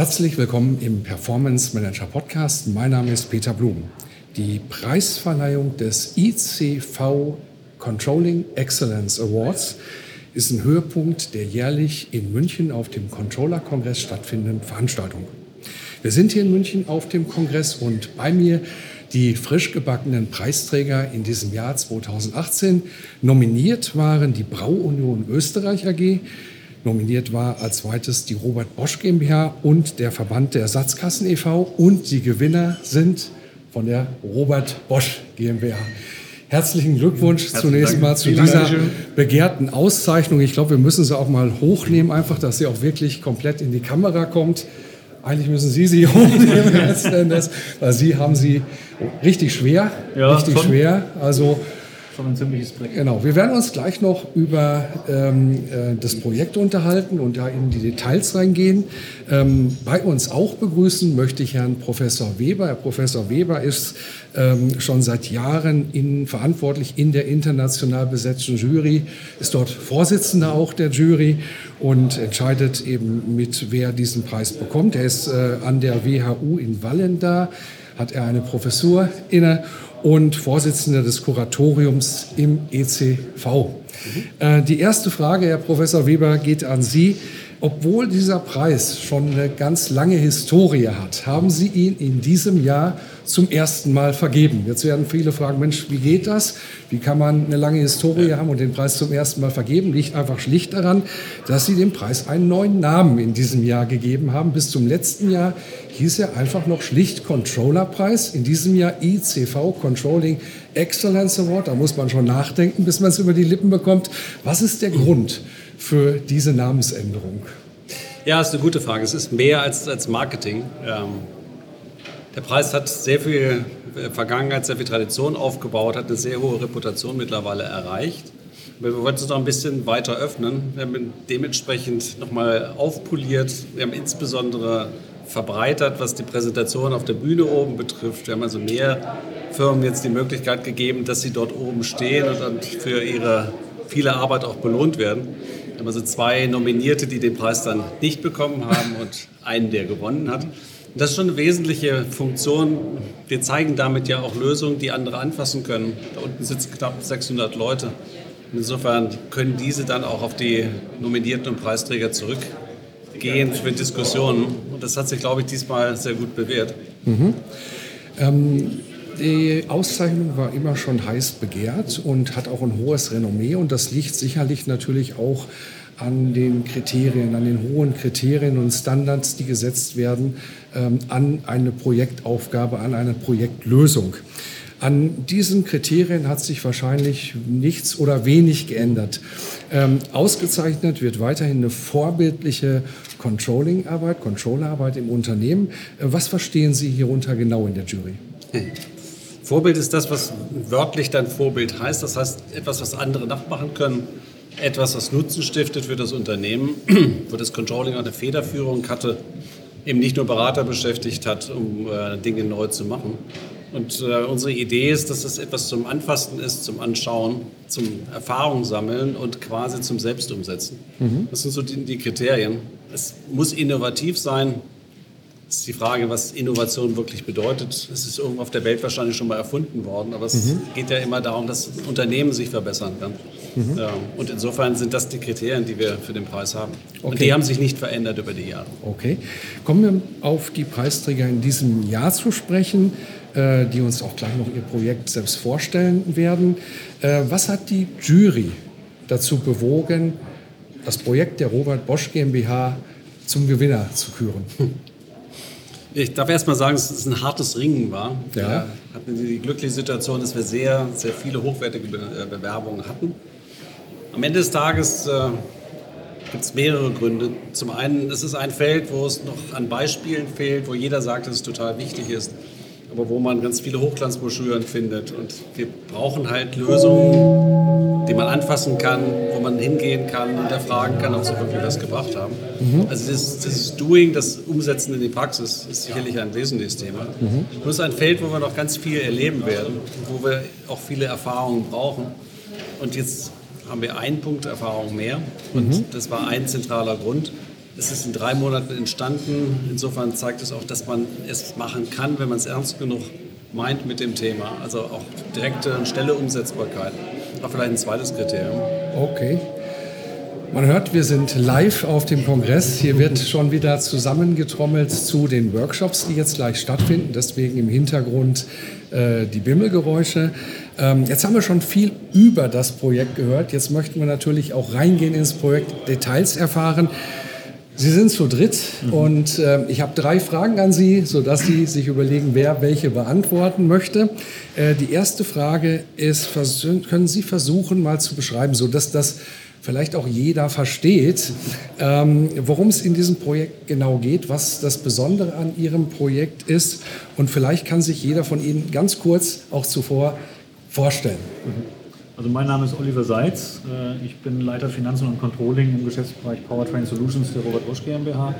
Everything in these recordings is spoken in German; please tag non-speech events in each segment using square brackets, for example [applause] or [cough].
Herzlich willkommen im Performance Manager Podcast. Mein Name ist Peter Blum. Die Preisverleihung des ICV Controlling Excellence Awards ist ein Höhepunkt der jährlich in München auf dem Controller-Kongress stattfindenden Veranstaltung. Wir sind hier in München auf dem Kongress und bei mir die frisch gebackenen Preisträger in diesem Jahr 2018. Nominiert waren die Brauunion Österreich AG, Nominiert war als zweites die Robert Bosch GmbH und der Verband der Ersatzkassen e.V. Und die Gewinner sind von der Robert Bosch GmbH. Herzlichen Glückwunsch Herzlichen zunächst Dank. mal zu Vielen dieser Dank. begehrten Auszeichnung. Ich glaube, wir müssen sie auch mal hochnehmen, einfach, dass sie auch wirklich komplett in die Kamera kommt. Eigentlich müssen Sie sie [laughs] hochnehmen letzten Endes, weil Sie haben sie richtig schwer, ja, richtig schon. schwer. Also schon ein ziemliches Projekt. Genau, wir werden uns gleich noch über ähm, äh, das Projekt unterhalten und da in die Details reingehen. Ähm, bei uns auch begrüßen möchte ich Herrn Professor Weber. Herr Professor Weber ist ähm, schon seit Jahren in, verantwortlich in der international besetzten Jury, ist dort Vorsitzender auch der Jury und entscheidet eben mit, wer diesen Preis bekommt. Er ist äh, an der WHU in Wallenda, hat er eine Professur inne und Vorsitzender des Kuratoriums im ECV. Mhm. Äh, die erste Frage, Herr Professor Weber, geht an Sie. Obwohl dieser Preis schon eine ganz lange Historie hat, haben Sie ihn in diesem Jahr zum ersten Mal vergeben. Jetzt werden viele fragen, Mensch, wie geht das? Wie kann man eine lange Historie haben und den Preis zum ersten Mal vergeben? Liegt einfach schlicht daran, dass Sie dem Preis einen neuen Namen in diesem Jahr gegeben haben. Bis zum letzten Jahr hieß er einfach noch schlicht Controllerpreis. In diesem Jahr ICV Controlling Excellence Award. Da muss man schon nachdenken, bis man es über die Lippen bekommt. Was ist der Grund für diese Namensänderung? Ja, ist eine gute Frage. Es ist mehr als, als Marketing. Ähm, der Preis hat sehr viel äh, Vergangenheit, sehr viel Tradition aufgebaut, hat eine sehr hohe Reputation mittlerweile erreicht. Wir wollten es noch ein bisschen weiter öffnen. Wir haben dementsprechend nochmal aufpoliert. Wir haben insbesondere verbreitert, was die Präsentation auf der Bühne oben betrifft. Wir haben also mehr Firmen jetzt die Möglichkeit gegeben, dass sie dort oben stehen und für ihre viele Arbeit auch belohnt werden. Haben also zwei Nominierte, die den Preis dann nicht bekommen haben und einen, der gewonnen hat. Und das ist schon eine wesentliche Funktion. Wir zeigen damit ja auch Lösungen, die andere anfassen können. Da unten sitzen knapp 600 Leute. Insofern können diese dann auch auf die Nominierten und Preisträger zurück gehen für Diskussionen. Und das hat sich, glaube ich, diesmal sehr gut bewährt. Mhm. Ähm, die Auszeichnung war immer schon heiß begehrt und hat auch ein hohes Renommee. Und das liegt sicherlich natürlich auch an den Kriterien, an den hohen Kriterien und Standards, die gesetzt werden, ähm, an eine Projektaufgabe, an eine Projektlösung. An diesen Kriterien hat sich wahrscheinlich nichts oder wenig geändert. Ähm, ausgezeichnet wird weiterhin eine vorbildliche Controlling-Arbeit, Controllerarbeit im Unternehmen. Äh, was verstehen Sie hierunter genau in der Jury? Vorbild ist das, was wörtlich dann Vorbild heißt. Das heißt, etwas, was andere nachmachen können, etwas, was Nutzen stiftet für das Unternehmen, [clears throat] wo das Controlling eine Federführung hatte, eben nicht nur Berater beschäftigt hat, um äh, Dinge neu zu machen. Und äh, unsere Idee ist, dass es etwas zum Anfassen ist, zum Anschauen, zum Erfahrung sammeln und quasi zum Selbstumsetzen. Mhm. Das sind so die, die Kriterien. Es muss innovativ sein, ist die Frage, was Innovation wirklich bedeutet. Es ist irgendwo auf der Welt wahrscheinlich schon mal erfunden worden, aber es mhm. geht ja immer darum, dass Unternehmen sich verbessern kann. Mhm. Ja, und insofern sind das die Kriterien, die wir für den Preis haben. Okay. Und die haben sich nicht verändert über die Jahre. Okay. Kommen wir auf die Preisträger in diesem Jahr zu sprechen, äh, die uns auch gleich noch ihr Projekt selbst vorstellen werden. Äh, was hat die Jury dazu bewogen, das Projekt der Robert Bosch GmbH zum Gewinner zu küren? [laughs] Ich darf erst mal sagen, dass es ein hartes Ringen war. Ja. Wir hatten die glückliche Situation, dass wir sehr, sehr viele hochwertige äh, Bewerbungen hatten. Am Ende des Tages äh, gibt es mehrere Gründe. Zum einen, es ist ein Feld, wo es noch an Beispielen fehlt, wo jeder sagt, dass es total wichtig ist, aber wo man ganz viele Hochglanzbroschüren findet. Und wir brauchen halt Lösungen, die man anfassen kann, wo man hingehen kann, hinterfragen kann, ob sie wirklich was gebracht haben. Mhm. Also das, das Doing, das Umsetzen in die Praxis ist sicherlich ein wesentliches Thema. Mhm. Es ist ein Feld, wo wir noch ganz viel erleben werden, wo wir auch viele Erfahrungen brauchen. Und jetzt haben wir einen Punkt Erfahrung mehr und mhm. das war ein zentraler Grund. Es ist in drei Monaten entstanden. Insofern zeigt es auch, dass man es machen kann, wenn man es ernst genug meint mit dem Thema. Also auch direkte und schnelle Umsetzbarkeit. Auch vielleicht ein zweites Kriterium. Okay. Man hört, wir sind live auf dem Kongress. Hier wird schon wieder zusammengetrommelt zu den Workshops, die jetzt gleich stattfinden. Deswegen im Hintergrund äh, die Bimmelgeräusche. Ähm, jetzt haben wir schon viel über das Projekt gehört. Jetzt möchten wir natürlich auch reingehen ins Projekt, Details erfahren. Sie sind zu dritt mhm. und äh, ich habe drei Fragen an Sie, sodass Sie sich überlegen, wer welche beantworten möchte. Äh, die erste Frage ist, können Sie versuchen mal zu beschreiben, sodass das vielleicht auch jeder versteht, ähm, worum es in diesem Projekt genau geht, was das Besondere an Ihrem Projekt ist. Und vielleicht kann sich jeder von Ihnen ganz kurz auch zuvor vorstellen. Also mein Name ist Oliver Seitz. Äh, ich bin Leiter Finanzen und Controlling im Geschäftsbereich Powertrain Solutions der Robert Bosch GmbH.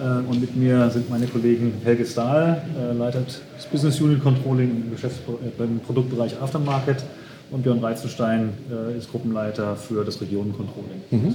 Äh, und mit mir sind meine Kollegen Helge Stahl, äh, leitet das Business Unit Controlling im, im Produktbereich Aftermarket und Björn Weizenstein ist Gruppenleiter für das Regionencontrolling. Mhm.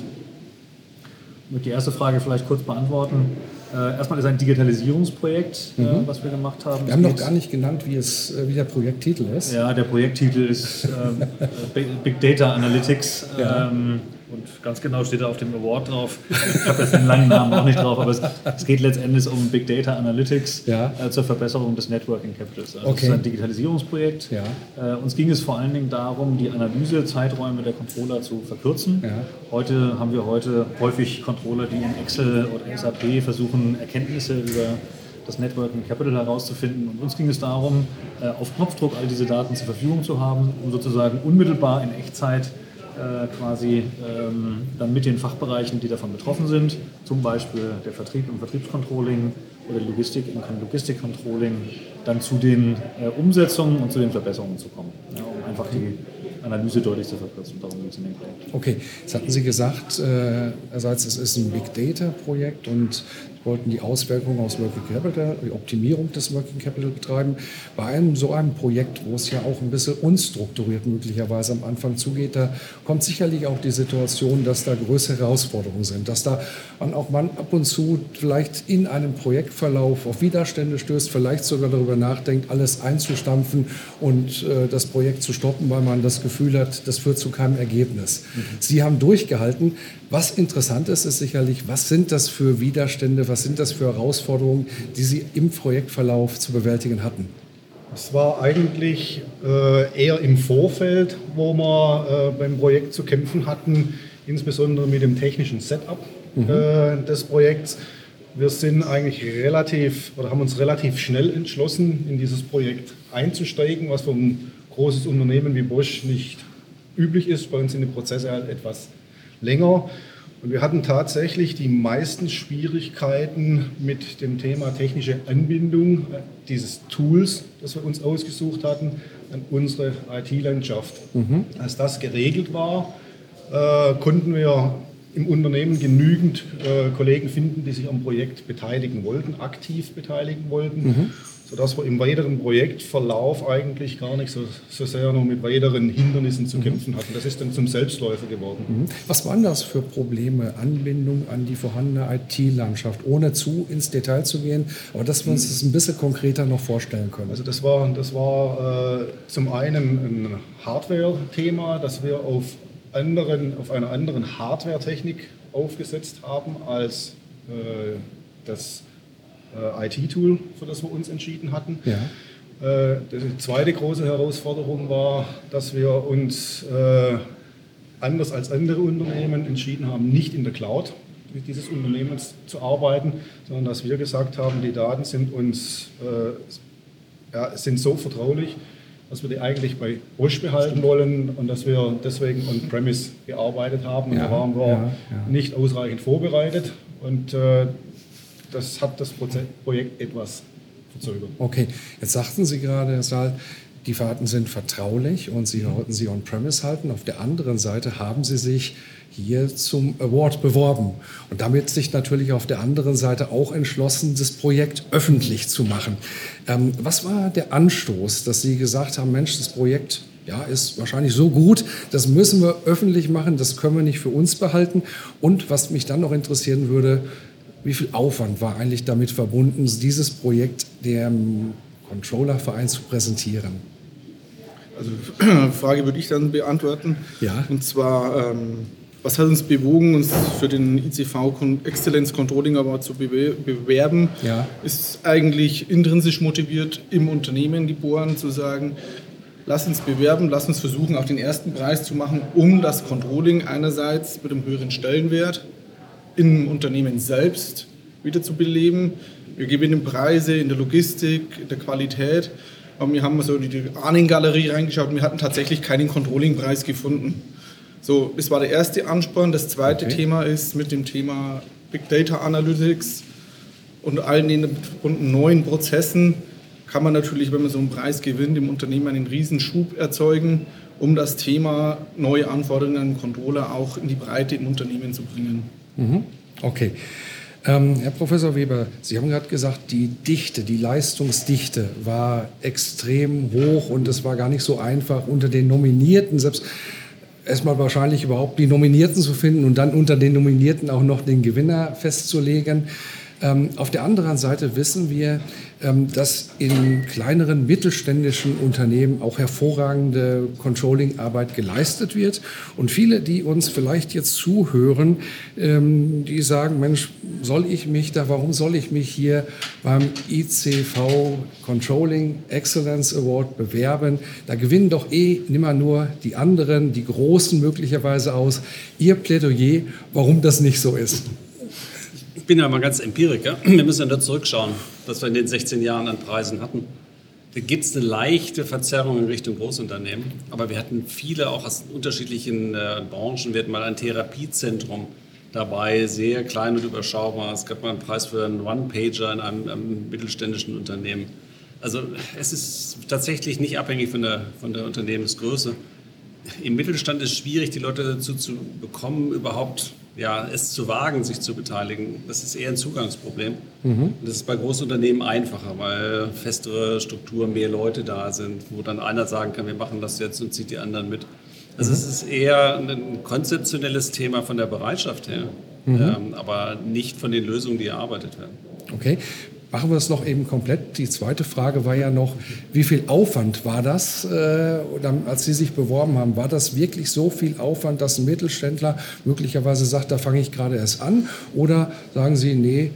Ich möchte die erste Frage vielleicht kurz beantworten. Äh, erstmal ist ein Digitalisierungsprojekt, äh, mhm. was wir gemacht haben. Wir haben noch gar nicht genannt, wie, es, äh, wie der Projekttitel ist. Ja, der Projekttitel ist [laughs] ähm, Big Data Analytics. Ja. Ähm, und ganz genau steht da auf dem Award drauf. Ich habe jetzt den langen Namen auch nicht drauf, aber es, es geht letztendlich um Big Data Analytics ja. äh, zur Verbesserung des Networking Capitals. Also okay. Das ist ein Digitalisierungsprojekt. Ja. Äh, uns ging es vor allen Dingen darum, die Analysezeiträume der Controller zu verkürzen. Ja. Heute haben wir heute häufig Controller, die in Excel oder SAP versuchen, Erkenntnisse über das Networking Capital herauszufinden. Und uns ging es darum, äh, auf Knopfdruck all diese Daten zur Verfügung zu haben, um sozusagen unmittelbar in Echtzeit quasi ähm, dann mit den Fachbereichen, die davon betroffen sind, zum Beispiel der Vertrieb und Vertriebscontrolling oder Logistik und Logistikcontrolling, dann zu den äh, Umsetzungen und zu den Verbesserungen zu kommen, ja, um einfach die Analyse deutlich zu verkürzen. Darum geht es in dem Projekt. Okay, jetzt hatten Sie gesagt, äh, es ist ein Big Data Projekt und wollten die Auswirkungen aus Working Capital, die Optimierung des Working Capital betreiben. Bei einem so einem Projekt, wo es ja auch ein bisschen unstrukturiert möglicherweise am Anfang zugeht, da kommt sicherlich auch die Situation, dass da größere Herausforderungen sind, dass da man auch man ab und zu vielleicht in einem Projektverlauf auf Widerstände stößt, vielleicht sogar darüber nachdenkt, alles einzustampfen und äh, das Projekt zu stoppen, weil man das Gefühl hat, das führt zu keinem Ergebnis. Mhm. Sie haben durchgehalten. Was interessant ist, ist sicherlich, was sind das für Widerstände, was sind das für Herausforderungen, die Sie im Projektverlauf zu bewältigen hatten? Es war eigentlich äh, eher im Vorfeld, wo wir äh, beim Projekt zu kämpfen hatten, insbesondere mit dem technischen Setup mhm. äh, des Projekts. Wir sind eigentlich relativ oder haben uns relativ schnell entschlossen, in dieses Projekt einzusteigen, was für ein großes Unternehmen wie Bosch nicht üblich ist. Bei uns sind die Prozesse halt etwas länger. Und wir hatten tatsächlich die meisten Schwierigkeiten mit dem Thema technische Anbindung dieses Tools, das wir uns ausgesucht hatten, an unsere IT-Landschaft. Mhm. Als das geregelt war, äh, konnten wir im Unternehmen genügend äh, Kollegen finden, die sich am Projekt beteiligen wollten, aktiv beteiligen wollten. Mhm sodass wir im weiteren Projektverlauf eigentlich gar nicht so, so sehr nur mit weiteren Hindernissen zu mhm. kämpfen hatten. Das ist dann zum Selbstläufer geworden. Mhm. Was waren das für Probleme, Anbindung an die vorhandene IT-Landschaft, ohne zu ins Detail zu gehen, aber dass wir uns das ein bisschen konkreter noch vorstellen können? Also das war, das war äh, zum einen ein Hardware-Thema, das wir auf, anderen, auf einer anderen Hardware-Technik aufgesetzt haben als äh, das äh, IT-Tool, für das wir uns entschieden hatten. Ja. Äh, die zweite große Herausforderung war, dass wir uns äh, anders als andere Unternehmen entschieden haben, nicht in der Cloud dieses Unternehmens zu arbeiten, sondern dass wir gesagt haben, die Daten sind uns ja, sind so vertraulich, dass wir die eigentlich bei Bosch behalten wollen und dass wir deswegen on-premise gearbeitet haben. Und Ja, da waren wir ja, ja. nicht ausreichend vorbereitet und äh, das hat das Projekt etwas verzögert. Okay, jetzt sagten Sie gerade, Herr Saal, die Fahrten sind vertraulich und Sie wollten sie on-premise halten. Auf der anderen Seite haben Sie sich hier zum Award beworben und damit sich natürlich auf der anderen Seite auch entschlossen, das Projekt öffentlich zu machen. Ähm, was war der Anstoß, dass Sie gesagt haben, Mensch, das Projekt ja, ist wahrscheinlich so gut, das müssen wir öffentlich machen, das können wir nicht für uns behalten. Und was mich dann noch interessieren würde, wie viel Aufwand war eigentlich damit verbunden, dieses Projekt dem Controllerverein zu präsentieren? Also [clears throat] Frage würde ich dann beantworten. Ja. Und zwar, ähm, was hat uns bewogen, uns für den ICV Excellence Controlling Award zu bewe- bewerben? Ja. Ist eigentlich intrinsisch motiviert im Unternehmen geboren, zu sagen, lass uns bewerben, lass uns versuchen, auch den ersten Preis zu machen, um das Controlling einerseits mit einem höheren Stellenwert im Unternehmen selbst wieder zu beleben. Wir gewinnen Preise in der Logistik, in der Qualität. Aber wir haben so in die Ahnengalerie reingeschaut und wir hatten tatsächlich keinen Controlling-Preis gefunden. So, das war der erste Ansporn. Das zweite Okay. Thema ist mit dem Thema Big Data Analytics und allen den neuen Prozessen kann man natürlich, wenn man so einen Preis gewinnt, im Unternehmen einen Riesenschub erzeugen, um das Thema neue Anforderungen an Controller auch in die Breite im Unternehmen zu bringen. Mhm. Okay. Ähm, Herr Professor Weber, Sie haben gerade gesagt, die Dichte, die Leistungsdichte war extrem hoch und es war gar nicht so einfach unter den Nominierten, selbst erstmal wahrscheinlich überhaupt die Nominierten zu finden und dann unter den Nominierten auch noch den Gewinner festzulegen. Ähm, auf der anderen Seite wissen wir, ähm, dass in kleineren mittelständischen Unternehmen auch hervorragende Controlling-Arbeit geleistet wird. Und viele, die uns vielleicht jetzt zuhören, ähm, die sagen, Mensch, soll ich mich da, warum soll ich mich hier beim ICV Controlling Excellence Award bewerben? Da gewinnen doch eh nimmer nur die anderen, die Großen möglicherweise aus. Ihr Plädoyer, warum das nicht so ist. Ich bin ja mal ganz Empiriker. Wir müssen ja nur zurückschauen, was wir in den 16 Jahren an Preisen hatten. Da gibt es eine leichte Verzerrung in Richtung Großunternehmen. Aber wir hatten viele auch aus unterschiedlichen äh, Branchen. Wir hatten mal ein Therapiezentrum dabei, sehr klein und überschaubar. Es gab mal einen Preis für einen One-Pager in einem, einem mittelständischen Unternehmen. Also es ist tatsächlich nicht abhängig von der, von der Unternehmensgröße. Im Mittelstand ist es schwierig, die Leute dazu zu bekommen, überhaupt ja, es zu wagen, sich zu beteiligen. Das ist eher ein Zugangsproblem. Und das ist bei Großunternehmen einfacher, weil festere Strukturen, mehr Leute da sind, wo dann einer sagen kann, wir machen das jetzt und zieht die anderen mit. Also es ist eher ein konzeptionelles Thema von der Bereitschaft her, ähm, aber nicht von den Lösungen, die erarbeitet werden. Okay. Machen wir es noch eben komplett. Die zweite Frage war ja noch, wie viel Aufwand war das, äh, als Sie sich beworben haben? War das wirklich so viel Aufwand, dass ein Mittelständler möglicherweise sagt, da fange ich gerade erst an? Oder sagen Sie, nee,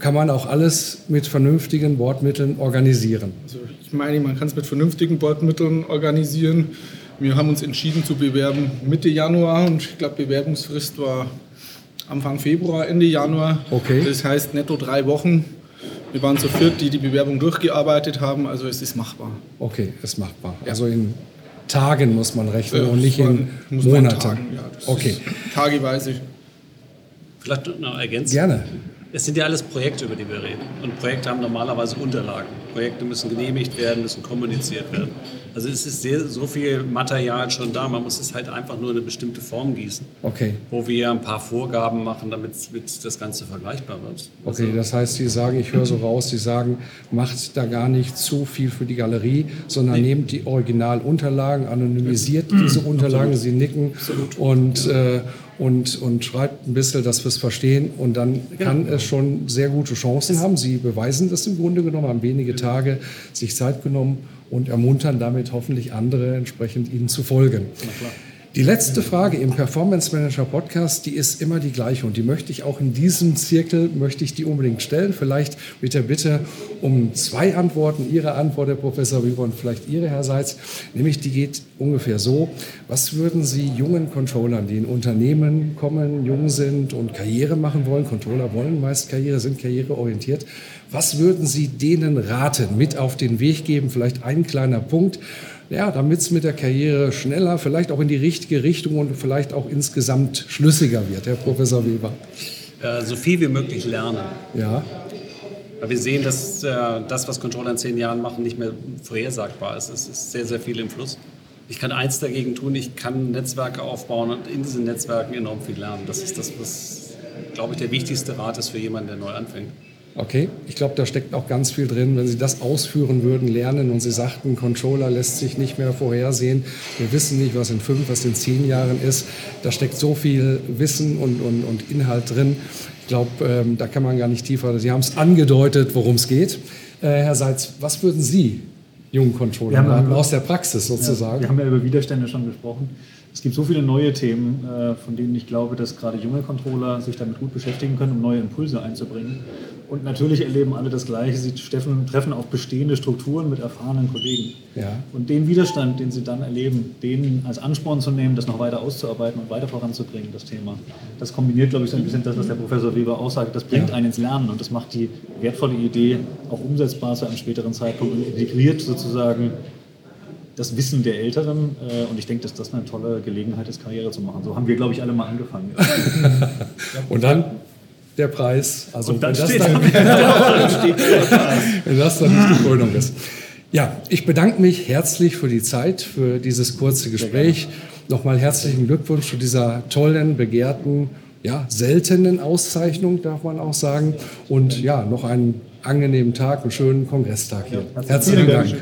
kann man auch alles mit vernünftigen Wortmitteln organisieren? Also ich meine, man kann es mit vernünftigen Bordmitteln organisieren. Wir haben uns entschieden zu bewerben Mitte Januar und ich glaube, Bewerbungsfrist war Anfang Februar, Ende Januar. Okay. Das heißt netto drei Wochen. Wir waren zu viert, die die Bewerbung durchgearbeitet haben, also es ist machbar. Okay, ist machbar. Also in Tagen muss man rechnen Ja, und nicht das in man Monaten. Tagen, ja, okay, Tageweise. Vielleicht noch ergänzen. gerne. Es sind ja alles Projekte, über die wir reden. Und Projekte haben normalerweise Unterlagen. Projekte müssen genehmigt werden, müssen kommuniziert werden. Also es ist sehr, so viel Material schon da. Man muss es halt einfach nur in eine bestimmte Form gießen, Okay. wo wir ein paar Vorgaben machen, damit das Ganze vergleichbar wird. Okay, das heißt, Sie sagen, ich höre so raus, Sie sagen, macht da gar nicht zu viel für die Galerie, sondern nehmt die Originalunterlagen, anonymisiert diese Unterlagen, Sie nicken und, äh, und, und schreibt ein bisschen, dass wir es verstehen und dann kann es schon sehr gute Chancen haben. Sie beweisen das im Grunde genommen, haben wenige Tage sich Zeit genommen und ermuntern damit hoffentlich andere entsprechend Ihnen zu folgen. Die letzte Frage im Performance Manager Podcast, die ist immer die gleiche und die möchte ich auch in diesem Zirkel, möchte ich die unbedingt stellen. Vielleicht mit der Bitte um zwei Antworten. Ihre Antwort, Herr Professor Weber, und vielleicht Ihre, Herr Seitz. Nämlich, die geht ungefähr so. Was würden Sie jungen Controllern, die in Unternehmen kommen, jung sind und Karriere machen wollen, Controller wollen meist Karriere, sind karriereorientiert, was würden Sie denen raten, mit auf den Weg geben? Vielleicht ein kleiner Punkt ja, damit es mit der Karriere schneller, vielleicht auch in die richtige Richtung und vielleicht auch insgesamt schlüssiger wird, Herr Professor Weber? Äh, so viel wie möglich lernen. Ja. Weil wir sehen, dass äh, das, was Controller in zehn Jahren machen, nicht mehr vorhersagbar ist. Es ist sehr, sehr viel im Fluss. Ich kann eins dagegen tun, ich kann Netzwerke aufbauen und in diesen Netzwerken enorm viel lernen. Das ist das, was, glaube ich, der wichtigste Rat ist für jemanden, der neu anfängt. Okay, ich glaube, da steckt auch ganz viel drin. Wenn Sie das ausführen würden, lernen und Sie sagten, Controller lässt sich nicht mehr vorhersehen. Wir wissen nicht, was in fünf, was in zehn Jahren ist. Da steckt so viel Wissen und, und, und Inhalt drin. Ich glaube, ähm, da kann man gar nicht tiefer. Sie haben es angedeutet, worum es geht. Äh, Herr Seitz, was würden Sie jungen Controllern aus der Praxis sozusagen? Ja, wir haben ja über Widerstände schon gesprochen. Es gibt so viele neue Themen, äh, von denen ich glaube, dass gerade junge Controller sich damit gut beschäftigen können, um neue Impulse einzubringen. Und natürlich erleben alle das Gleiche. Sie treffen, auf bestehende Strukturen mit erfahrenen Kollegen. Ja. Und den Widerstand, den sie dann erleben, den als Ansporn zu nehmen, das noch weiter auszuarbeiten und weiter voranzubringen, das Thema. Das kombiniert, glaube ich, so ein bisschen das, was der Professor Weber aussagt. Das bringt ja. einen ins Lernen und das macht die wertvolle Idee auch umsetzbar zu einem späteren Zeitpunkt und integriert sozusagen das Wissen der Älteren. Äh, und ich denke, dass das eine tolle Gelegenheit ist, Karriere zu machen. So haben wir, glaube ich, alle mal angefangen. [laughs] und dann der Preis. Also und dann wenn, das dann, [laughs] wenn das dann nicht die Krönung ist. Ja, ich bedanke mich herzlich für die Zeit, für dieses kurze Gespräch. Nochmal herzlichen Glückwunsch zu dieser tollen, begehrten, ja, seltenen Auszeichnung, darf man auch sagen. Und ja, noch einen angenehmen Tag, einen schönen Kongresstag hier. Herzlichen Dank.